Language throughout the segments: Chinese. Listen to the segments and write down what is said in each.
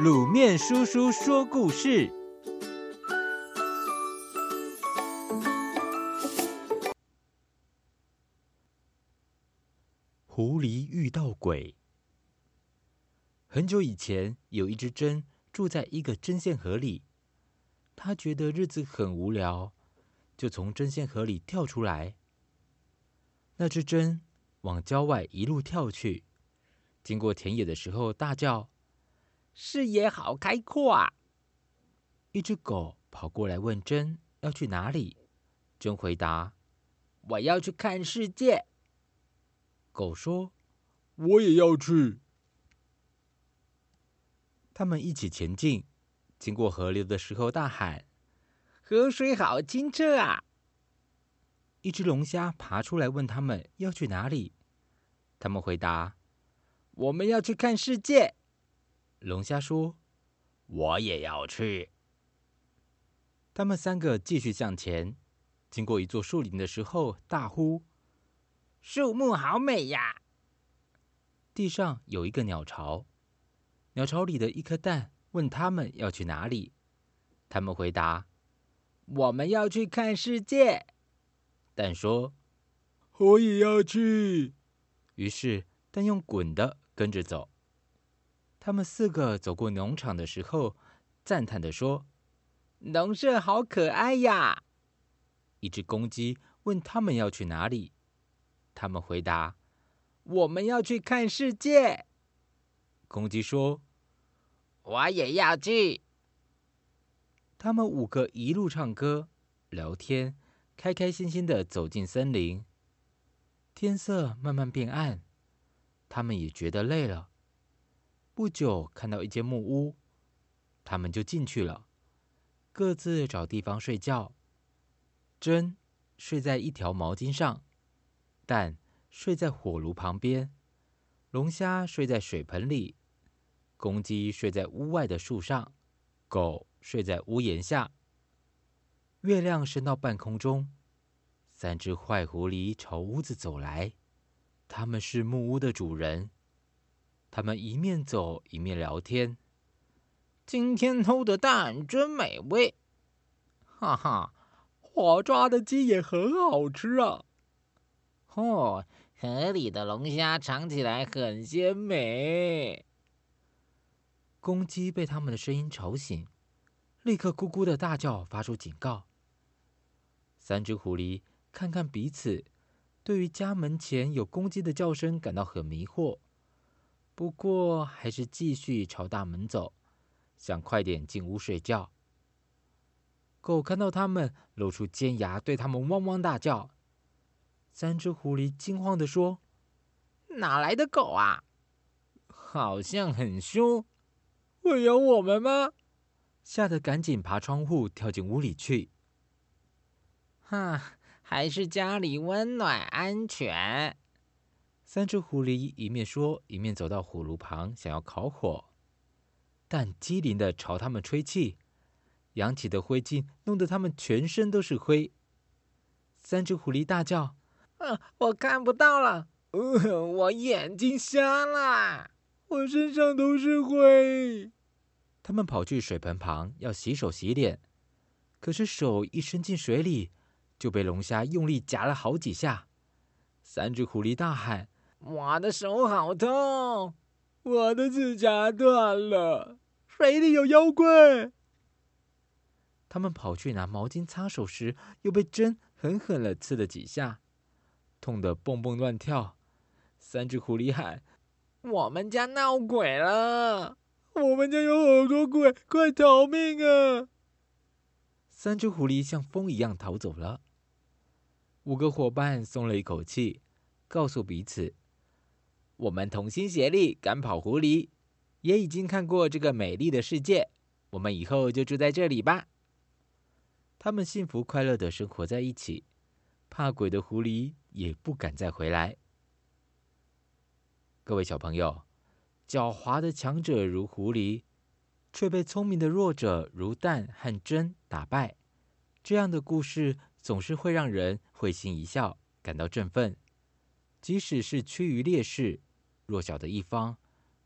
卤面叔叔说故事：狐狸遇到鬼。很久以前，有一只针住在一个针线盒里，他觉得日子很无聊，就从针线盒里跳出来。那只针往郊外一路跳去，经过田野的时候，大叫。视野好开阔啊！一只狗跑过来问真要去哪里，真回答：“我要去看世界。”狗说：“我也要去。”他们一起前进，经过河流的时候大喊：“河水好清澈啊！”一只龙虾爬出来问他们要去哪里，他们回答：“我们要去看世界。”龙虾说：“我也要去。”他们三个继续向前，经过一座树林的时候，大呼：“树木好美呀！”地上有一个鸟巢，鸟巢里的一颗蛋问他们要去哪里。他们回答：“我们要去看世界。”蛋说：“我也要去。”于是蛋用滚的跟着走。他们四个走过农场的时候，赞叹地说：“农舍好可爱呀！”一只公鸡问他们要去哪里，他们回答：“我们要去看世界。”公鸡说：“我也要去。”他们五个一路唱歌、聊天，开开心心的走进森林。天色慢慢变暗，他们也觉得累了。不久，看到一间木屋，他们就进去了，各自找地方睡觉。针睡在一条毛巾上，蛋睡在火炉旁边，龙虾睡在水盆里，公鸡睡在屋外的树上，狗睡在屋檐下。月亮升到半空中，三只坏狐狸朝屋子走来，他们是木屋的主人。他们一面走一面聊天。今天偷的蛋真美味，哈哈！我抓的鸡也很好吃啊。哦，河里的龙虾尝起来很鲜美。公鸡被他们的声音吵醒，立刻咕咕的大叫，发出警告。三只狐狸看看彼此，对于家门前有公鸡的叫声感到很迷惑。不过，还是继续朝大门走，想快点进屋睡觉。狗看到他们，露出尖牙，对他们汪汪大叫。三只狐狸惊慌地说：“哪来的狗啊？好像很凶，会咬我们吗？”吓得赶紧爬窗户跳进屋里去。哈，还是家里温暖安全。三只狐狸一面说，一面走到火炉旁，想要烤火，但机灵地朝他们吹气，扬起的灰烬弄得他们全身都是灰。三只狐狸大叫：“啊，我看不到了，呃，我眼睛瞎了，我身上都是灰。”他们跑去水盆旁要洗手洗脸，可是手一伸进水里，就被龙虾用力夹了好几下。三只狐狸大喊。我的手好痛，我的指甲断了，水里有妖怪。他们跑去拿毛巾擦手时，又被针狠狠地刺了几下，痛得蹦蹦乱跳。三只狐狸喊：“我们家闹鬼了，我们家有好多鬼，快逃命啊！”三只狐狸像风一样逃走了。五个伙伴松了一口气，告诉彼此。我们同心协力赶跑狐狸，也已经看过这个美丽的世界。我们以后就住在这里吧。他们幸福快乐的生活在一起，怕鬼的狐狸也不敢再回来。各位小朋友，狡猾的强者如狐狸，却被聪明的弱者如蛋和针打败。这样的故事总是会让人会心一笑，感到振奋。即使是趋于劣势。弱小的一方，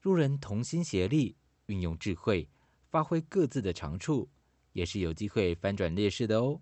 若人同心协力，运用智慧，发挥各自的长处，也是有机会翻转劣势的哦。